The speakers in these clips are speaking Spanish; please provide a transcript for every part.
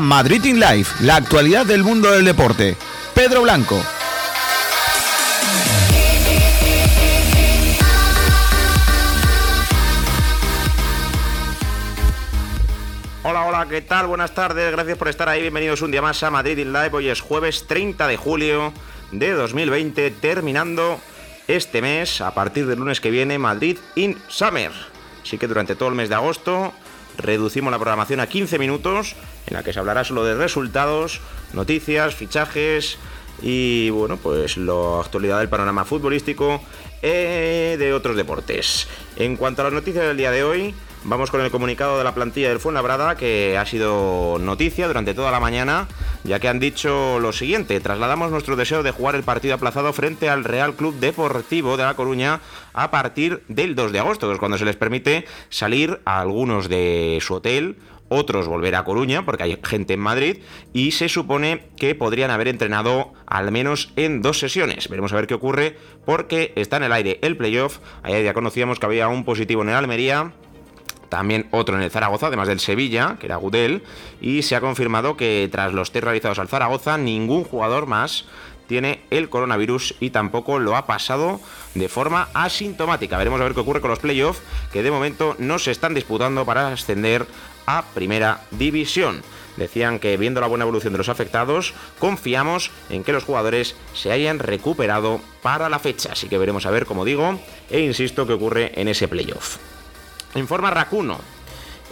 Madrid in Life, la actualidad del mundo del deporte. Pedro Blanco. Hola, hola, ¿qué tal? Buenas tardes, gracias por estar ahí, bienvenidos un día más a Madrid in Live. Hoy es jueves 30 de julio de 2020, terminando este mes, a partir del lunes que viene, Madrid in Summer. Así que durante todo el mes de agosto reducimos la programación a 15 minutos, en la que se hablará solo de resultados, noticias, fichajes y bueno, pues la actualidad del panorama futbolístico eh, de otros deportes. En cuanto a las noticias del día de hoy, Vamos con el comunicado de la plantilla del Fuenlabrada que ha sido noticia durante toda la mañana, ya que han dicho lo siguiente: trasladamos nuestro deseo de jugar el partido aplazado frente al Real Club Deportivo de La Coruña a partir del 2 de agosto, que es cuando se les permite salir a algunos de su hotel otros volver a Coruña, porque hay gente en Madrid, y se supone que podrían haber entrenado al menos en dos sesiones. Veremos a ver qué ocurre, porque está en el aire el playoff. Ayer ya conocíamos que había un positivo en el Almería, también otro en el Zaragoza, además del Sevilla, que era Gudel, y se ha confirmado que tras los test realizados al Zaragoza, ningún jugador más tiene el coronavirus y tampoco lo ha pasado de forma asintomática. Veremos a ver qué ocurre con los playoffs, que de momento no se están disputando para ascender a primera división. Decían que viendo la buena evolución de los afectados, confiamos en que los jugadores se hayan recuperado para la fecha. Así que veremos a ver, como digo, e insisto, qué ocurre en ese playoff. Informa Racuno.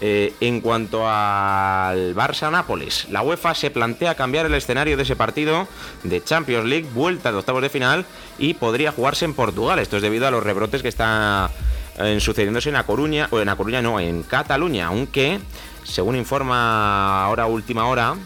Eh, en cuanto al Barça-Nápoles, la UEFA se plantea cambiar el escenario de ese partido de Champions League, vuelta de octavos de final, y podría jugarse en Portugal. Esto es debido a los rebrotes que están eh, sucediéndose en La Coruña, o en La Coruña no, en Cataluña, aunque, según informa ahora última hora,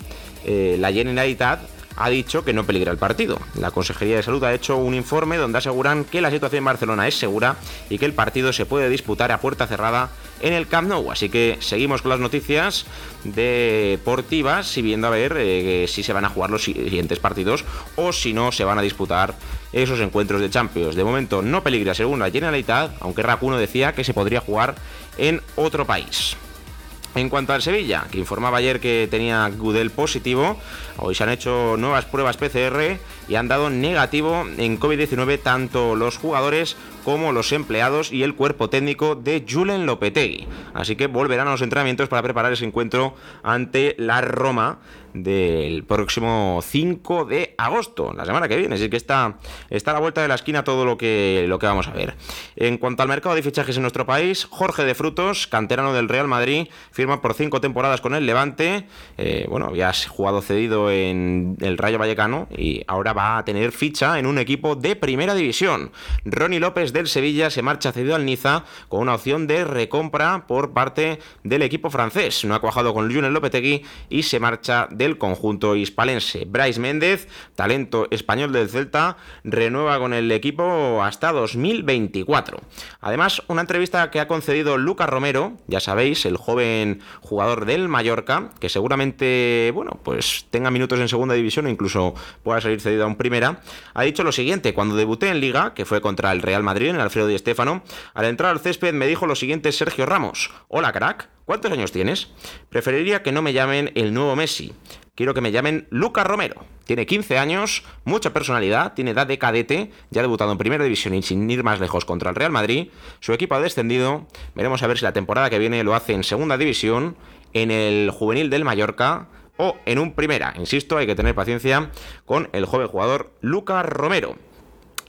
eh, la Generalitat ha dicho que no peligra el partido. La Consejería de Salud ha hecho un informe donde aseguran que la situación en Barcelona es segura y que el partido se puede disputar a puerta cerrada en el Camp Nou. Así que seguimos con las noticias deportivas y viendo a ver eh, si se van a jugar los siguientes partidos o si no se van a disputar esos encuentros de Champions. De momento no peligra según la Generalitat, aunque Racuno decía que se podría jugar en otro país. En cuanto al Sevilla, que informaba ayer que tenía Gudel positivo, hoy se han hecho nuevas pruebas PCR y han dado negativo en COVID-19 tanto los jugadores como los empleados y el cuerpo técnico de Julen Lopetegui. Así que volverán a los entrenamientos para preparar ese encuentro ante la Roma del próximo 5 de agosto, la semana que viene. Así que está, está a la vuelta de la esquina todo lo que, lo que vamos a ver. En cuanto al mercado de fichajes en nuestro país, Jorge de Frutos, canterano del Real Madrid, firma por cinco temporadas con el Levante. Eh, bueno, había jugado cedido en el Rayo Vallecano y ahora va a tener ficha en un equipo de primera división. Ronnie López del Sevilla se marcha cedido al Niza con una opción de recompra por parte del equipo francés. No ha cuajado con Lionel Lopetegui y se marcha del conjunto hispalense. Bryce Méndez, talento español del Celta, renueva con el equipo hasta 2024. Además, una entrevista que ha concedido Lucas Romero, ya sabéis, el joven jugador del Mallorca, que seguramente, bueno, pues tenga minutos en segunda división o incluso pueda salir cedido a un primera, ha dicho lo siguiente, cuando debuté en liga, que fue contra el Real Madrid, en el Alfredo Di Estéfano, al entrar al césped me dijo lo siguiente Sergio Ramos, hola crack, ¿cuántos años tienes? Preferiría que no me llamen el nuevo Messi, quiero que me llamen Lucas Romero. Tiene 15 años, mucha personalidad, tiene edad de cadete, ya ha debutado en Primera División y sin ir más lejos contra el Real Madrid. Su equipo ha descendido, veremos a ver si la temporada que viene lo hace en Segunda División, en el juvenil del Mallorca o en un Primera. Insisto, hay que tener paciencia con el joven jugador Lucas Romero.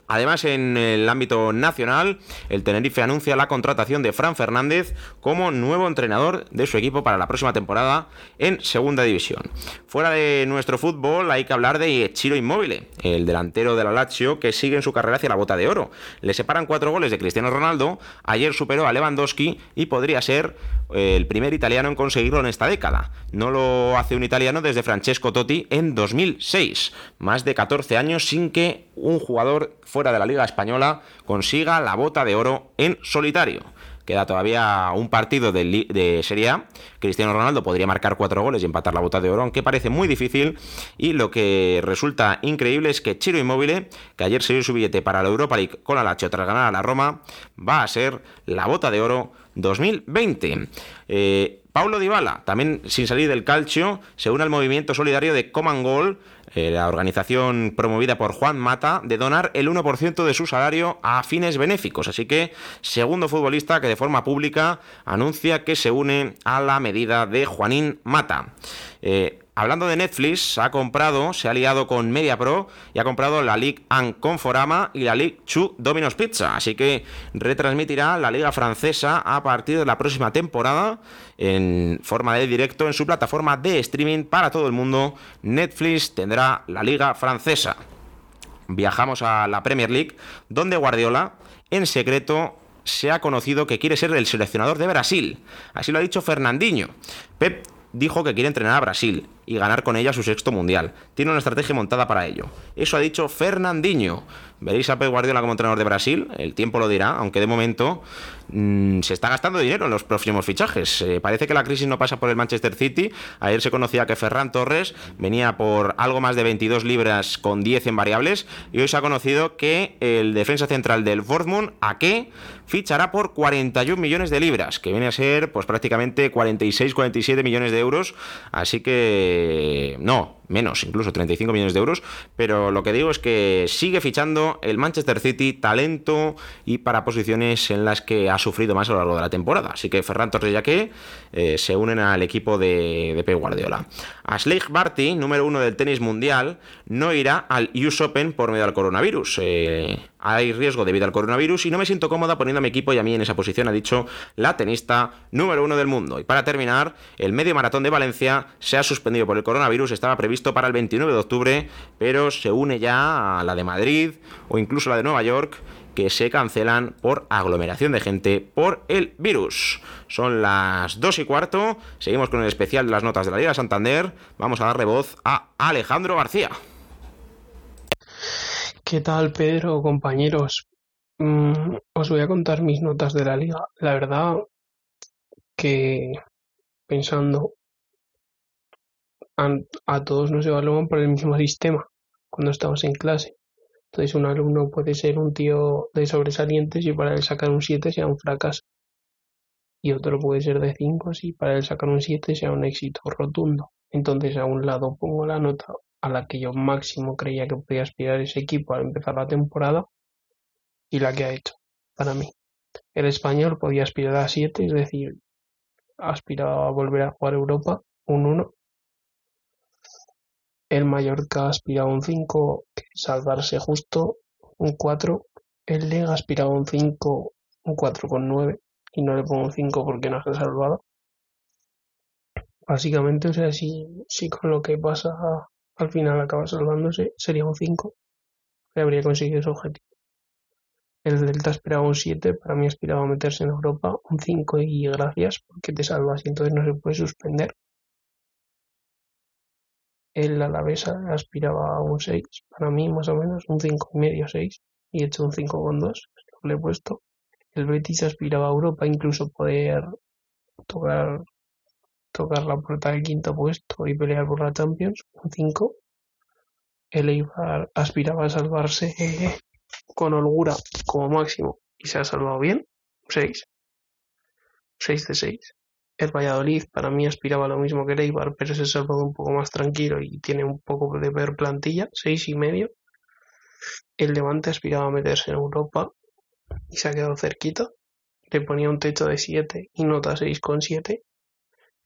Además, en el ámbito nacional, el Tenerife anuncia la contratación de Fran Fernández como nuevo entrenador de su equipo para la próxima temporada en Segunda División. Fuera de nuestro fútbol, hay que hablar de Chiro Inmóvil, el delantero de la Lazio que sigue en su carrera hacia la bota de oro. Le separan cuatro goles de Cristiano Ronaldo, ayer superó a Lewandowski y podría ser eh, el primer italiano en conseguirlo en esta década. No lo hace un italiano desde Francesco Totti en 2006, más de 14 años sin que un jugador de la Liga Española consiga la bota de oro en solitario. Queda todavía un partido de, de Serie A. Cristiano Ronaldo podría marcar cuatro goles y empatar la bota de oro, aunque parece muy difícil. Y lo que resulta increíble es que Chiro Immobile, que ayer se dio su billete para la Europa League con la tras ganar a la Roma, va a ser la bota de oro 2020. Eh, Paulo Dybala, también sin salir del calcio, se une al movimiento solidario de Common Goal, eh, la organización promovida por Juan Mata, de donar el 1% de su salario a fines benéficos. Así que, segundo futbolista que de forma pública anuncia que se une a la medida de Juanín Mata. Eh, Hablando de Netflix, ha comprado, se ha aliado con MediaPro y ha comprado la Ligue 1 Conforama y la Ligue 2 Domino's Pizza. Así que retransmitirá la Liga Francesa a partir de la próxima temporada en forma de directo en su plataforma de streaming para todo el mundo. Netflix tendrá la Liga Francesa. Viajamos a la Premier League, donde Guardiola, en secreto, se ha conocido que quiere ser el seleccionador de Brasil. Así lo ha dicho Fernandinho. Dijo que quiere entrenar a Brasil y ganar con ella su sexto mundial. Tiene una estrategia montada para ello. Eso ha dicho Fernandinho. Veréis a Pep Guardiola como entrenador de Brasil, el tiempo lo dirá, aunque de momento mmm, se está gastando dinero en los próximos fichajes. Eh, parece que la crisis no pasa por el Manchester City. Ayer se conocía que Ferran Torres venía por algo más de 22 libras con 10 en variables y hoy se ha conocido que el defensa central del Dortmund, qué fichará por 41 millones de libras, que viene a ser pues prácticamente 46-47 millones de euros. Así que no, menos, incluso 35 millones de euros, pero lo que digo es que sigue fichando el Manchester City talento y para posiciones en las que ha sufrido más a lo largo de la temporada. Así que Ferran Torres ya que eh, se unen al equipo de, de Pep Guardiola. Ashley Barty, número uno del tenis mundial, no irá al US Open por medio del coronavirus. Eh, hay riesgo debido al coronavirus y no me siento cómoda poniendo a mi equipo y a mí en esa posición, ha dicho la tenista número uno del mundo. Y para terminar, el medio maratón de Valencia se ha suspendido por el coronavirus, estaba previsto para el 29 de octubre, pero se une ya a la de Madrid o incluso la de Nueva York que se cancelan por aglomeración de gente por el virus. Son las 2 y cuarto, seguimos con el especial de las notas de la Liga Santander, vamos a darle voz a Alejandro García. ¿Qué tal, Pedro, compañeros? Mm, os voy a contar mis notas de la liga. La verdad que pensando a, a todos nos evalúan por el mismo sistema cuando estamos en clase. Entonces un alumno puede ser un tío de sobresalientes y para él sacar un 7 sea un fracaso. Y otro puede ser de 5 si para él sacar un 7 sea un éxito rotundo. Entonces a un lado pongo la nota a la que yo máximo creía que podía aspirar ese equipo al empezar la temporada y la que ha hecho para mí. El español podía aspirar a 7, es decir, aspiraba a volver a jugar Europa, un 1. El Mallorca aspiraba a un 5, salvarse justo, un 4. El Lega aspiraba a un 5, un 4 con 9 y no le pongo un 5 porque no se salvado. Básicamente, o sea, si, si con lo que pasa al final acaba salvándose, sería un 5. Que habría conseguido ese objetivo. El Delta aspiraba un 7, para mí aspiraba a meterse en Europa, un 5 y gracias, porque te salvas y entonces no se puede suspender. El Alavés aspiraba a un 6, para mí más o menos, un 5 y medio, 6, y he hecho un 5 con 2, lo he puesto. El Betis aspiraba a Europa, incluso poder tocar tocar la puerta del quinto puesto y pelear por la Champions, un 5. El Eibar aspiraba a salvarse con holgura como máximo y se ha salvado bien, un 6. 6 de 6. El Valladolid para mí aspiraba lo mismo que el Eibar, pero se ha salvado un poco más tranquilo y tiene un poco de ver plantilla, 6 y medio. El Levante aspiraba a meterse en Europa y se ha quedado cerquita. Le ponía un techo de 7 y nota 6,7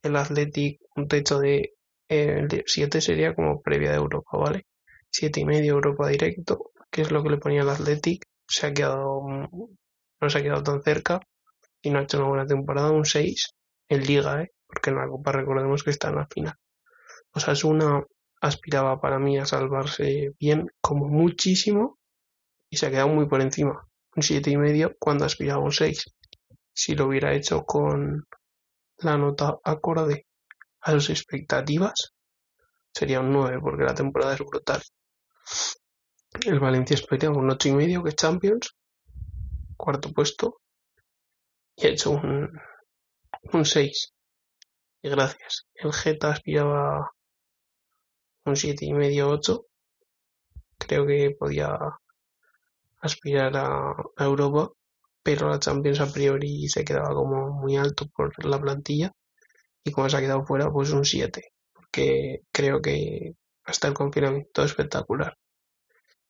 el Athletic un techo de 7 sería como previa de Europa, ¿vale? Siete y medio Europa directo, que es lo que le ponía el Athletic, se ha quedado, no se ha quedado tan cerca y no ha hecho una buena temporada, un 6 en Liga, ¿eh? Porque en la Copa recordemos que está en la final. O sea, es una aspiraba para mí a salvarse bien, como muchísimo, y se ha quedado muy por encima. Un siete y medio cuando aspiraba un 6. Si lo hubiera hecho con, la nota acorde a sus expectativas sería un 9 porque la temporada es brutal. El Valencia espera un 8 y medio que Champions, cuarto puesto. y he hecho un, un 6. Y gracias. El Geta aspiraba un siete y medio, 8. Creo que podía aspirar a, Europa, pero la Champions a priori se quedaba como muy alto por la plantilla y como se ha quedado fuera, pues un 7, porque creo que hasta el confinamiento espectacular.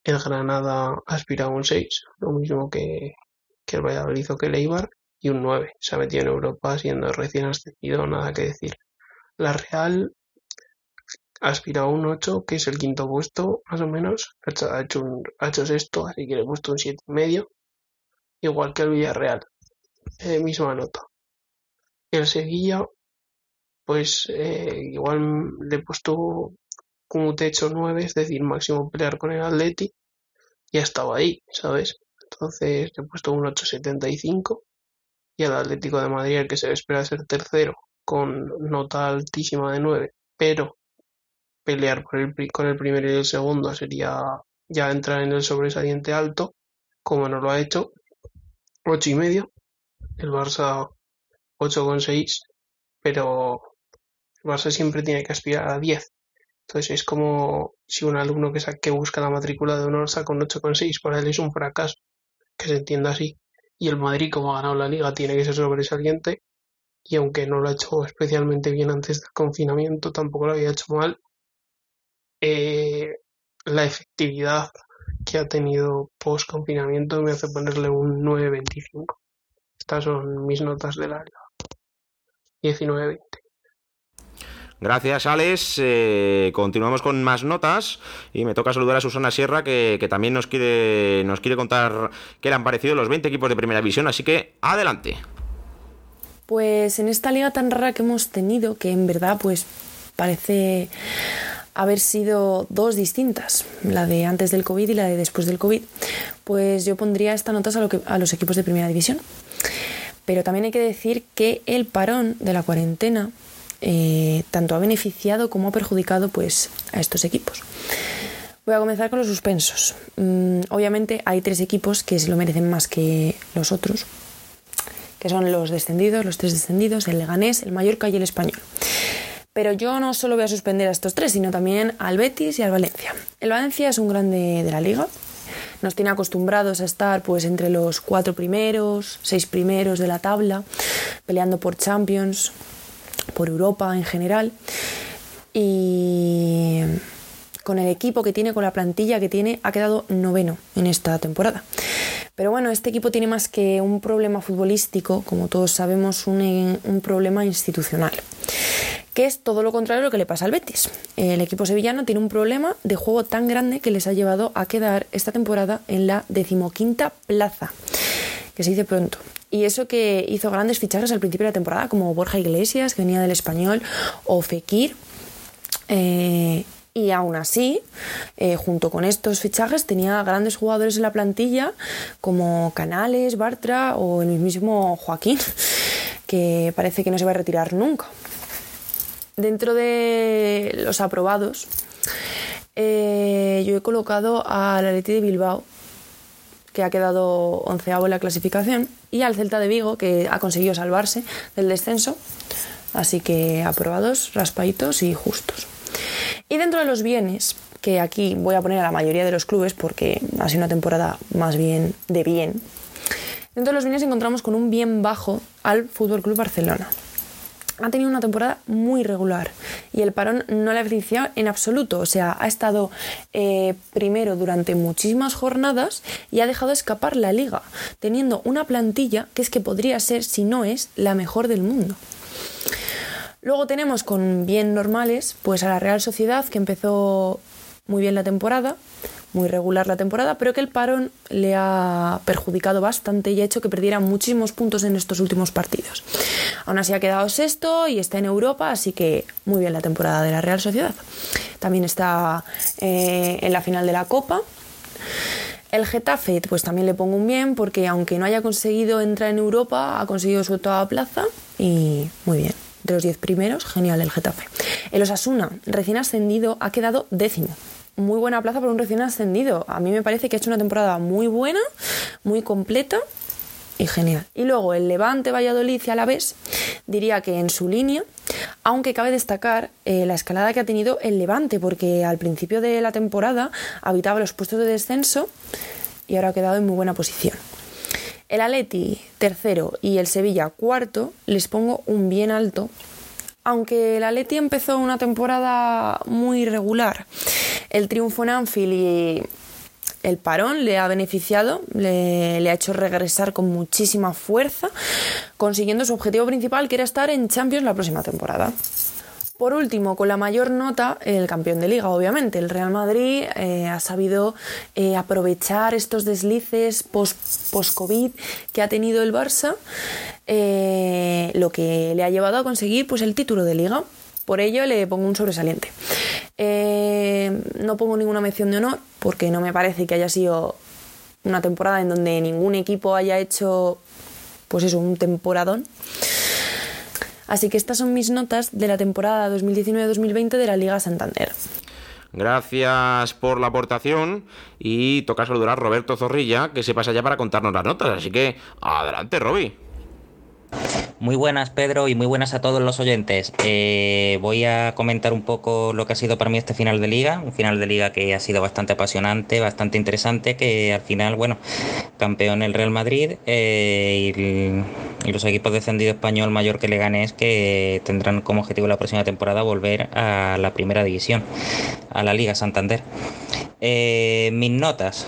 El Granada aspira a un 6, lo mismo que, el Valladolid o que el Eibar, y un 9. Se ha metido en Europa siendo recién ascendido, nada que decir. La Real aspira a un 8, que es el quinto puesto, más o menos. Ha hecho, un, ha hecho sexto, así que le he puesto un 7 y medio. Igual que el Villarreal. Eh, misma nota. El Sevilla, pues eh, igual le he puesto como techo 9, es decir, máximo pelear con el Atleti. Y ha estado ahí, ¿sabes? Entonces le he puesto un 8.75 y al Atlético de Madrid, el que se espera ser tercero, con nota altísima de 9, pero pelear por el, con el primero y el segundo sería ya entrar en el sobresaliente alto, como no lo ha hecho, ocho y medio, el Barça 8,6, pero el Barça siempre tiene que aspirar a 10. Entonces es como si un alumno que, que busca la matrícula de honor saca un 8,6, para él es un fracaso, que se entienda así. Y el Madrid, como ha ganado la liga, tiene que ser sobresaliente. Y aunque no lo ha hecho especialmente bien antes del confinamiento, tampoco lo había hecho mal. Eh, la efectividad que ha tenido post confinamiento me hace ponerle un 9.25. Estas son mis notas del área. 19.20. Gracias, Alex. Eh, continuamos con más notas y me toca saludar a Susana Sierra, que, que, también nos quiere, nos quiere contar qué le han parecido los 20 equipos de primera división. Así que, adelante. Pues en esta liga tan rara que hemos tenido, que en verdad, pues parece haber sido dos distintas, la de antes del COVID y la de después del COVID, pues yo pondría estas notas a, los equipos de primera división. Pero también hay que decir que el parón de la cuarentena eh, tanto ha beneficiado como ha perjudicado pues, a estos equipos. Voy a comenzar con los suspensos. Mm, obviamente hay tres equipos que se lo merecen más que los otros, que son los descendidos, los tres descendidos, el Leganés, el Mallorca y el Español. Pero yo no solo voy a suspender a estos tres, sino también al Betis y al Valencia. El Valencia es un grande de la liga. Nos tiene acostumbrados a estar pues entre los cuatro primeros, seis primeros de la tabla, peleando por Champions, por Europa en general. Y con el equipo que tiene, con la plantilla que tiene, ha quedado noveno en esta temporada. Pero bueno, este equipo tiene más que un problema futbolístico, como todos sabemos, un, un problema institucional que es todo lo contrario a lo que le pasa al Betis. El equipo sevillano tiene un problema de juego tan grande que les ha llevado a quedar esta temporada en la decimoquinta plaza, que se dice pronto. Y eso que hizo grandes fichajes al principio de la temporada, como Borja Iglesias, que venía del español, o Fekir. Eh, y aún así, eh, junto con estos fichajes, tenía grandes jugadores en la plantilla, como Canales, Bartra o el mismo Joaquín, que parece que no se va a retirar nunca. Dentro de los aprobados, eh, yo he colocado al Atleti de Bilbao, que ha quedado onceavo en la clasificación, y al Celta de Vigo, que ha conseguido salvarse del descenso. Así que aprobados, raspaditos y justos. Y dentro de los bienes, que aquí voy a poner a la mayoría de los clubes porque ha sido una temporada más bien de bien, dentro de los bienes encontramos con un bien bajo al Fútbol Club Barcelona ha tenido una temporada muy regular y el parón no le ha beneficiado en absoluto. O sea, ha estado eh, primero durante muchísimas jornadas y ha dejado escapar la liga, teniendo una plantilla que es que podría ser, si no es, la mejor del mundo. Luego tenemos con bien normales, pues a la Real Sociedad, que empezó muy bien la temporada, muy regular la temporada, pero que el parón le ha perjudicado bastante y ha hecho que perdiera muchísimos puntos en estos últimos partidos. Aún así ha quedado sexto y está en Europa, así que muy bien la temporada de la Real Sociedad. También está eh, en la final de la Copa. El Getafe, pues también le pongo un bien, porque aunque no haya conseguido entrar en Europa, ha conseguido su octava plaza y muy bien. De los diez primeros, genial el Getafe. El Osasuna, recién ascendido, ha quedado décimo muy buena plaza para un recién ascendido. A mí me parece que ha hecho una temporada muy buena, muy completa y genial. Y luego el Levante, Valladolid y Alavés, diría que en su línea, aunque cabe destacar eh, la escalada que ha tenido el Levante, porque al principio de la temporada habitaba los puestos de descenso y ahora ha quedado en muy buena posición. El Aleti tercero y el Sevilla cuarto les pongo un bien alto, aunque el Aleti empezó una temporada muy irregular. El triunfo en Anfield y el parón le ha beneficiado, le, ha hecho regresar con muchísima fuerza, consiguiendo su objetivo principal, que era estar en Champions la próxima temporada. Por último, con la mayor nota, el campeón de liga, obviamente. El Real Madrid eh, ha sabido eh, aprovechar estos deslices post-COVID que ha tenido el Barça, eh, lo que le ha llevado a conseguir pues, el título de liga. Por ello le pongo un sobresaliente. no pongo ninguna mención de honor porque no me parece que haya sido una temporada en donde ningún equipo haya hecho pues eso, un temporadón. Así que estas son mis notas de la temporada 2019-2020 de la Liga Santander. Gracias por la aportación y toca saludar a Roberto Zorrilla que se pasa ya para contarnos las notas. Así que adelante, Roby. Muy buenas, Pedro, y muy buenas a todos los oyentes. Eh, voy a comentar un poco lo que ha sido para mí este final de liga, un final de liga que ha sido bastante apasionante, bastante interesante, que al final, bueno, campeón el Real Madrid eh, y, los equipos descendidos español mayor que le ganes que tendrán como objetivo la próxima temporada volver a la primera división, a la Liga Santander. Eh, mis notas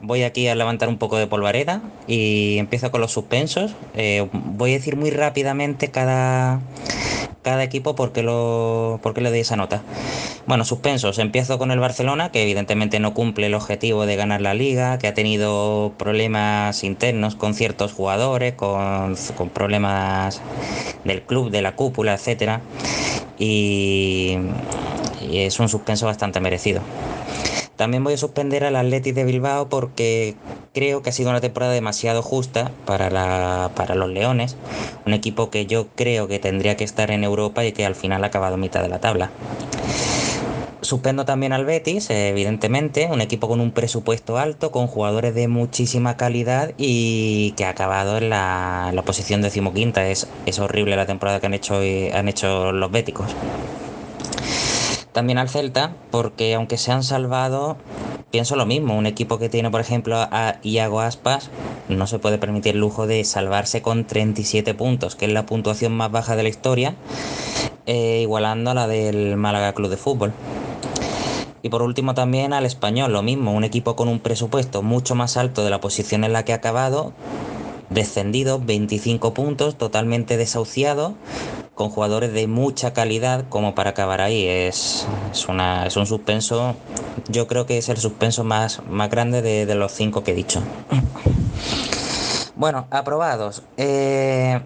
voy aquí a levantar un poco de polvareda y empiezo con los suspensos. Eh, voy a decir muy rápidamente cada, cada equipo por qué, lo, por le doy esa nota. Bueno, suspensos. Empiezo con el Barcelona, que evidentemente no cumple el objetivo de ganar la liga, que ha tenido problemas internos con ciertos jugadores, con, con problemas del club, de la cúpula, etcétera. Y, y es un suspenso bastante merecido. También voy a suspender al Athletic de Bilbao porque creo que ha sido una temporada demasiado justa para, la, para los Leones, un equipo que yo creo que tendría que estar en Europa y que al final ha acabado mitad de la tabla. Suspendo también al Betis, evidentemente, un equipo con un presupuesto alto, con jugadores de muchísima calidad y que ha acabado en la, la posición decimoquinta. Es, es horrible la temporada que han hecho, han hecho los béticos. También al Celta, porque aunque se han salvado, pienso lo mismo. Un equipo que tiene, por ejemplo, a Iago Aspas, no se puede permitir el lujo de salvarse con 37 puntos, que es la puntuación más baja de la historia, eh, igualando a la del Málaga Club de Fútbol. Y por último también al español, lo mismo, un equipo con un presupuesto mucho más alto de la posición en la que ha acabado, descendido 25 puntos, totalmente desahuciado, con jugadores de mucha calidad como para acabar ahí. Es, es, una, es un suspenso, yo creo que es el suspenso más, más grande de, los cinco que he dicho. Bueno, aprobados. Eh,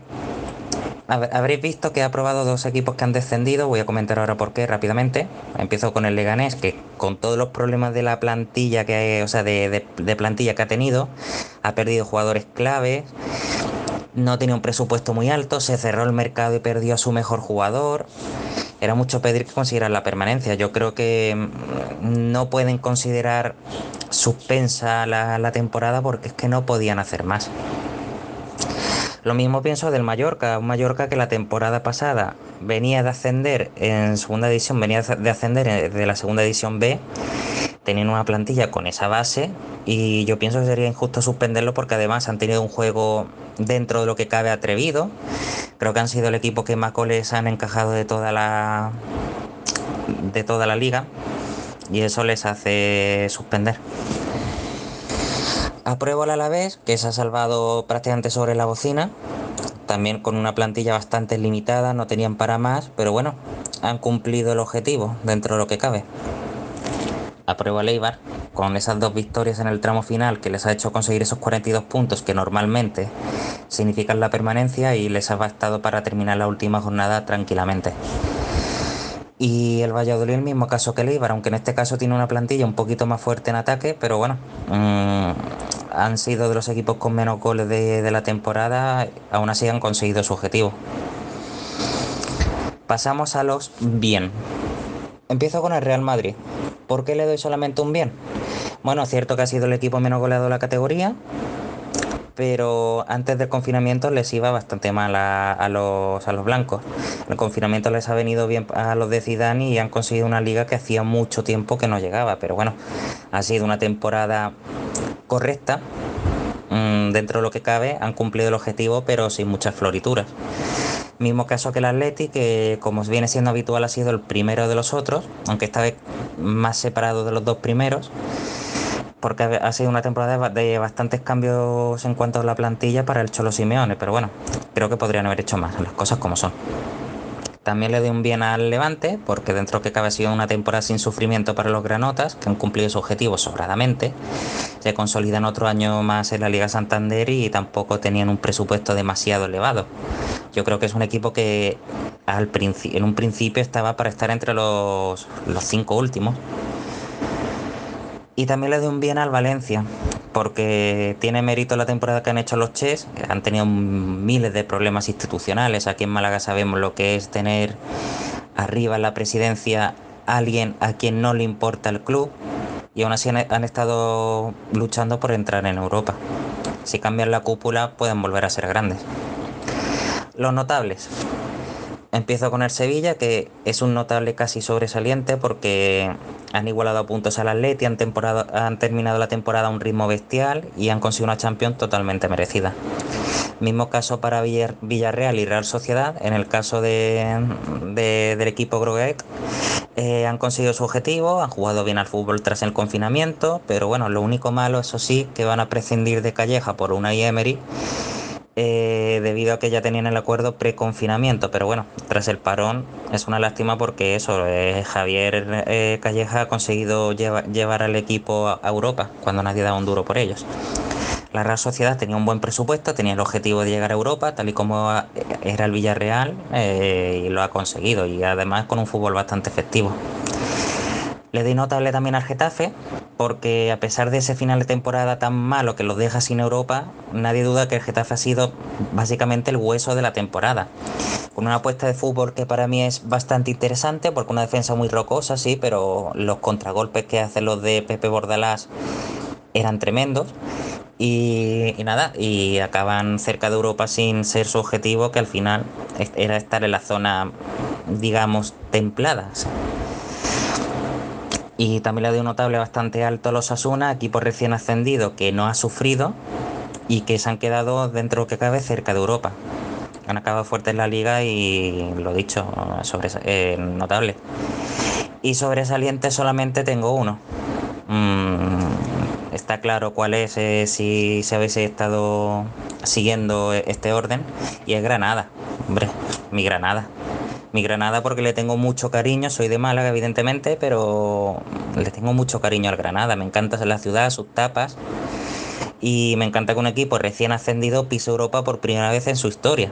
habréis visto que he aprobado dos equipos que han descendido. Voy a comentar ahora por qué rápidamente. Empiezo con el Leganés, que con todos los problemas de la plantilla que o sea, de, de plantilla que ha tenido, ha perdido jugadores claves no tenía un presupuesto muy alto, se cerró el mercado y perdió a su mejor jugador. Era mucho pedir que consiguieran la permanencia. Yo creo que mm, no pueden considerar suspensa la, la temporada porque es que no podían hacer más. Lo mismo pienso del Mallorca, un Mallorca que la temporada pasada venía de ascender en segunda división, venía de ascender de la segunda división B tenían una plantilla con esa base y yo pienso que sería injusto suspenderlo porque además han tenido un juego dentro de lo que cabe atrevido. Creo que han sido el equipo que más goles han encajado de toda la de toda la liga y eso les hace suspender. Apruebo al Alavés, que se ha salvado prácticamente sobre la bocina, también con una plantilla bastante limitada, no tenían para más, pero bueno, han cumplido el objetivo dentro de lo que cabe aprueba Leibar con esas dos victorias en el tramo final que les ha hecho conseguir esos 42 puntos que normalmente significan la permanencia y les ha bastado para terminar la última jornada tranquilamente. Y el Valladolid el mismo caso que Leibar, aunque en este caso tiene una plantilla un poquito más fuerte en ataque, pero bueno, mmm, han sido de los equipos con menos goles de, de la temporada, aún así han conseguido su objetivo. Pasamos a los bien. Empiezo con el Real Madrid. ¿Por qué le doy solamente un bien? Bueno, es cierto que ha sido el equipo menos goleado de la categoría, pero antes del confinamiento les iba bastante mal a, los, a los blancos. El confinamiento les ha venido bien a los de Zidane y han conseguido una liga que hacía mucho tiempo que no llegaba, pero bueno, ha sido una temporada correcta. Mm, dentro de lo que cabe han cumplido el objetivo pero sin muchas florituras. Mismo caso que el Atleti, que como viene siendo habitual ha sido el primero de los otros, aunque esta vez más separado de los dos primeros porque ha sido una temporada de bastantes cambios en cuanto a la plantilla para el Cholo Simeone, pero bueno, creo que podrían haber hecho más, las cosas como son. También le doy un bien al Levante, porque dentro que cabe ha sido una temporada sin sufrimiento para los granotas, que han cumplido su objetivo sobradamente. Se consolidan otro año más en la Liga Santander y tampoco tenían un presupuesto demasiado elevado. Yo creo que es un equipo que al en un principio estaba para estar entre los, los cinco últimos y también le doy un bien al Valencia, porque tiene mérito la temporada que han hecho los Ches, que han tenido miles de problemas institucionales. Aquí en Málaga sabemos lo que es tener arriba en la presidencia alguien a quien no le importa el club y aún así han, estado luchando por entrar en Europa. Si cambian la cúpula pueden volver a ser grandes. Los notables. Empiezo con el Sevilla, que es un notable casi sobresaliente porque han igualado puntos al Atleti, han, han terminado la temporada a un ritmo bestial y han conseguido una Champions totalmente merecida. Mismo caso para Villarreal y Real Sociedad. En el caso de, del equipo Groguet, eh, han conseguido su objetivo, han jugado bien al fútbol tras el confinamiento, pero bueno, lo único malo, eso sí, que van a prescindir de Calleja por una Emery eh, debido a que ya tenían el acuerdo pre-confinamiento, pero bueno, tras el parón es una lástima porque eso, eh, Javier eh, Calleja ha conseguido llevar al equipo a, Europa cuando nadie daba un duro por ellos. La Real Sociedad tenía un buen presupuesto, tenía el objetivo de llegar a Europa, tal y como era el Villarreal, y lo ha conseguido, y además con un fútbol bastante efectivo. Le di notable también al Getafe, porque a pesar de ese final de temporada tan malo que los deja sin Europa, nadie duda que el Getafe ha sido básicamente el hueso de la temporada. Con una apuesta de fútbol que para mí es bastante interesante, porque una defensa muy rocosa, sí, pero los contragolpes que hacen los de Pepe Bordalás eran tremendos. Y, y, nada, y acaban cerca de Europa sin ser su objetivo, que al final era estar en la zona, digamos, templada. Y también le doy un notable bastante alto a los Asuna, equipo recién ascendido que no ha sufrido y que se han quedado dentro que cabe cerca de Europa. Han acabado fuertes la liga y lo dicho, sobre, eh, notable. Y sobresaliente solamente tengo uno. Mm, está claro cuál es eh, si, si habéis estado siguiendo este orden. Y es Granada. Hombre, mi Granada mi Granada porque le tengo mucho cariño, soy de Málaga evidentemente, pero le tengo mucho cariño al Granada, me encanta la ciudad, sus tapas y me encanta que un equipo recién ascendido pise Europa por primera vez en su historia.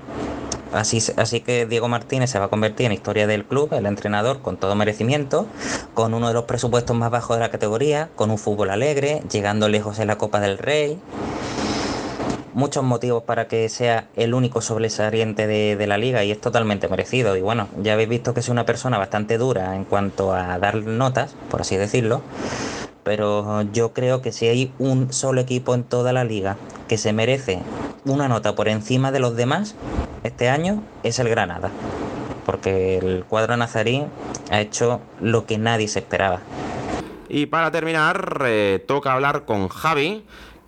Así, así que Diego Martínez se va a convertir en historia del club, el entrenador con todo merecimiento, con uno de los presupuestos más bajos de la categoría, con un fútbol alegre, llegando lejos en la Copa del Rey muchos motivos para que sea el único sobresaliente de, la liga y es totalmente merecido. Y bueno, ya habéis visto que es una persona bastante dura en cuanto a dar notas, por así decirlo. Pero yo creo que si hay un solo equipo en toda la liga que se merece una nota por encima de los demás este año, es el Granada. Porque el cuadro nazarí ha hecho lo que nadie se esperaba. Y para terminar, eh, toca hablar con Javi,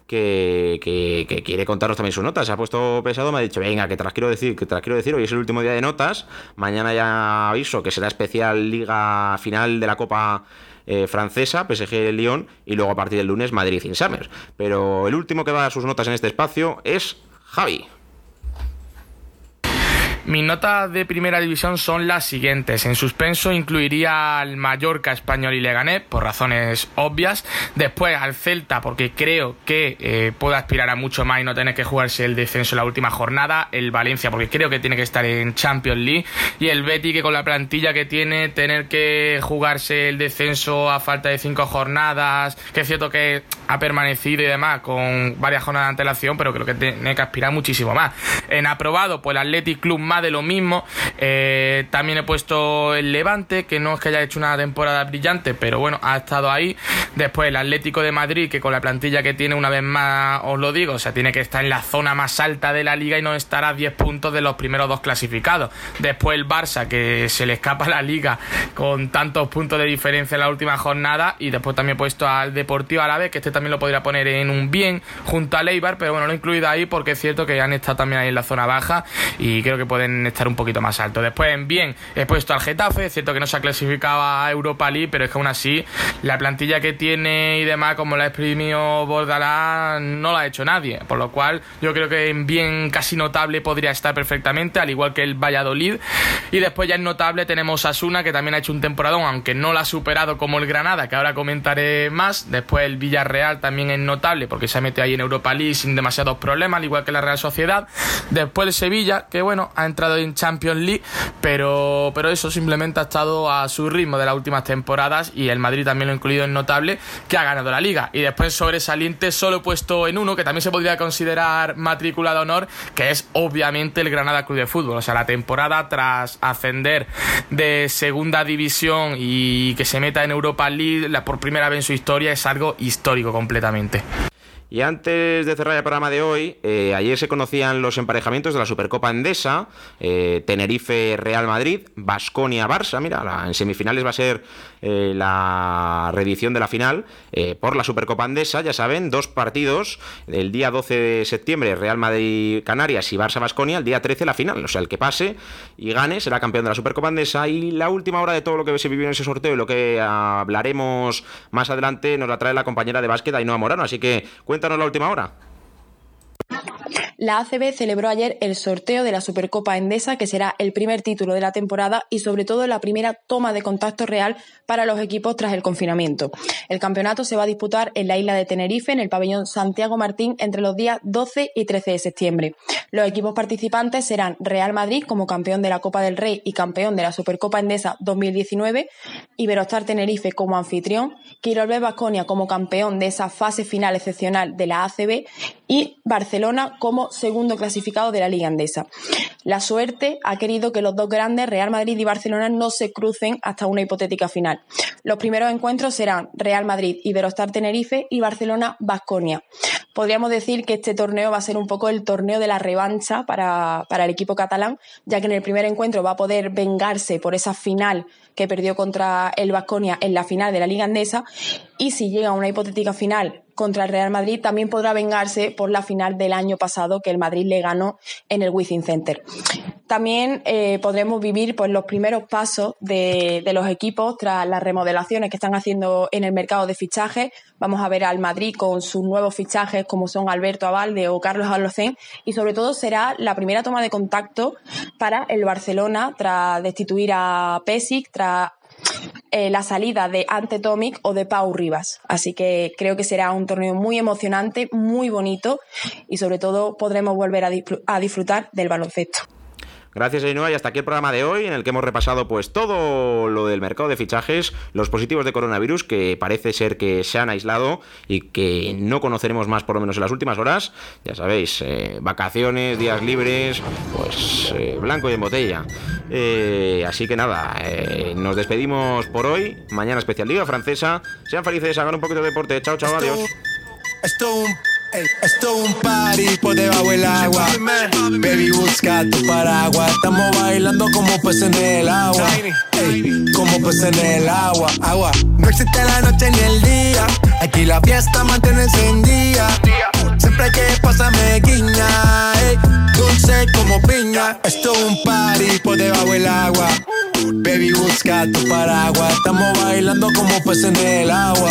que, quiere contarnos también sus notas. Se ha puesto pesado, me ha dicho, venga, que te las quiero decir, que te las quiero decir. Hoy es el último día de notas. Mañana ya aviso que será especial liga final de la Copa eh, francesa, PSG Lyon, y luego a partir del lunes Madrid sin Summers. Pero el último que va a dar sus notas en este espacio es Javi. Mis notas de primera división son las siguientes. En suspenso incluiría al Mallorca, Español y Leganés, por razones obvias. Después al Celta, porque creo que eh, puede aspirar a mucho más y no tener que jugarse el descenso en la última jornada. El Valencia, porque creo que tiene que estar en Champions League. Y el Betty, que con la plantilla que tiene, tener que jugarse el descenso a falta de cinco jornadas. Que es cierto que ha permanecido y demás con varias jornadas de antelación, pero creo que tiene que aspirar muchísimo más. En aprobado, pues el Athletic Club más de lo mismo. Eh, también he puesto el Levante, que no es que haya hecho una temporada brillante, pero bueno, ha estado ahí. Después el Atlético de Madrid, que con la plantilla que tiene, una vez más os lo digo, o sea, tiene que estar en la zona más alta de la liga y no estar a 10 puntos de los primeros dos clasificados. Después el Barça, que se le escapa la liga con tantos puntos de diferencia en la última jornada. Y después también he puesto al Deportivo Árabe, que este también lo podría poner en un bien junto a Leibar, pero bueno, lo he incluido ahí porque es cierto que han estado también ahí en la zona baja y creo que pueden estar un poquito más altos. Después en bien he puesto al Getafe, es cierto que no se ha clasificado a Europa League, pero es que aún así la plantilla que tiene y demás, como la ha exprimido Bordalá, no la ha hecho nadie. Por lo cual yo creo que en bien casi notable podría estar perfectamente, al igual que el Valladolid. Y después ya en notable tenemos a Asuna, que también ha hecho un temporadón, aunque no la ha superado como el Granada, que ahora comentaré más. Después el Villarreal también es notable, porque se metido ahí en Europa League sin demasiados problemas, al igual que la Real Sociedad. Después el Sevilla, que bueno, ha entrado en Champions League, pero, pero eso simplemente ha estado a su ritmo de las últimas temporadas. Y el Madrid también lo he incluido en notable, que ha ganado la liga. Y después sobresaliente solo puesto en uno, que también se podría considerar matrícula de honor, que es obviamente el Granada Club de Fútbol. O sea, la temporada tras ascender de segunda división y que se meta en Europa League por primera vez en su historia es algo histórico completamente. Y antes de cerrar el programa de hoy, eh, ayer se conocían los emparejamientos de la Supercopa Endesa, eh, Tenerife-Real Madrid, Basconia-Barça, mira, en semifinales va a ser eh, la reedición de la final por la Supercopa Endesa, ya saben, dos partidos, el día 12 de septiembre Real Madrid-Canarias y Barça-Basconia, el día 13 la final, o sea, el que pase y gane será campeón de la Supercopa Endesa. Y la última hora de todo lo que se vivió en ese sorteo y lo que hablaremos más adelante nos la trae la compañera de básquet Ainhoa Morano, así que cuenta la última hora. La ACB celebró ayer el sorteo de la Supercopa Endesa, que será el primer título de la temporada y sobre todo la primera toma de contacto real para los equipos tras el confinamiento. El campeonato se va a disputar en la isla de Tenerife, en el pabellón Santiago Martín, entre los días 12 y 13 de septiembre. Los equipos participantes serán Real Madrid como campeón de la Copa del Rey y campeón de la Supercopa Endesa 2019, Iberostar Tenerife como anfitrión, Quirolbe Basconia como campeón de esa fase final excepcional de la ACB y Barcelona como segundo clasificado de la Liga Andesa. La suerte ha querido que los dos grandes, Real Madrid y Barcelona, no se crucen hasta una hipotética final. Los primeros encuentros serán Real Madrid, Iberostar Tenerife y Barcelona Basconia. Podríamos decir que este torneo va a ser un poco el torneo de la revancha para, para el equipo catalán, ya que en el primer encuentro va a poder vengarse por esa final que perdió contra el Basconia en la final de la Liga Andesa y si llega a una hipotética final contra el Real Madrid también podrá vengarse por la final del año pasado que el Madrid le ganó en el Wizzing Center. También eh, podremos vivir pues, los primeros pasos de, los equipos tras las remodelaciones que están haciendo en el mercado de fichajes. Vamos a ver al Madrid con sus nuevos fichajes como son Alberto Avalde o Carlos Alocén y sobre todo será la primera toma de contacto para el Barcelona tras destituir a Pesic, tras eh, la salida de Ante Tomic o de Pau Rivas. Así que creo que será un torneo muy emocionante, muy bonito y sobre todo podremos volver a disfrutar del baloncesto. Gracias, Ainhoa, y hasta aquí el programa de hoy, en el que hemos repasado pues todo lo del mercado de fichajes, los positivos de coronavirus, que parece ser que se han aislado y que no conoceremos más por lo menos en las últimas horas. Ya sabéis, eh, vacaciones, días libres, pues eh, blanco y en botella. Eh, así que nada, nos despedimos por hoy. Mañana especial Liga Francesa. Sean felices, hagan un poquito de deporte. Chao, chao, adiós. Esto es un party por debajo del agua. Baby, busca tu paraguas. Estamos bailando como peces en el agua. como peces en el agua. Agua. No existe la noche ni el día. Aquí la fiesta mantiene encendida. Siempre que pasa me guiña. dulce como piña. Esto es un party por debajo del agua. Baby, busca tu paraguas. Estamos bailando como peces en el agua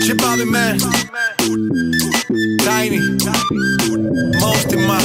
She probably mad. Tiny. Most in my.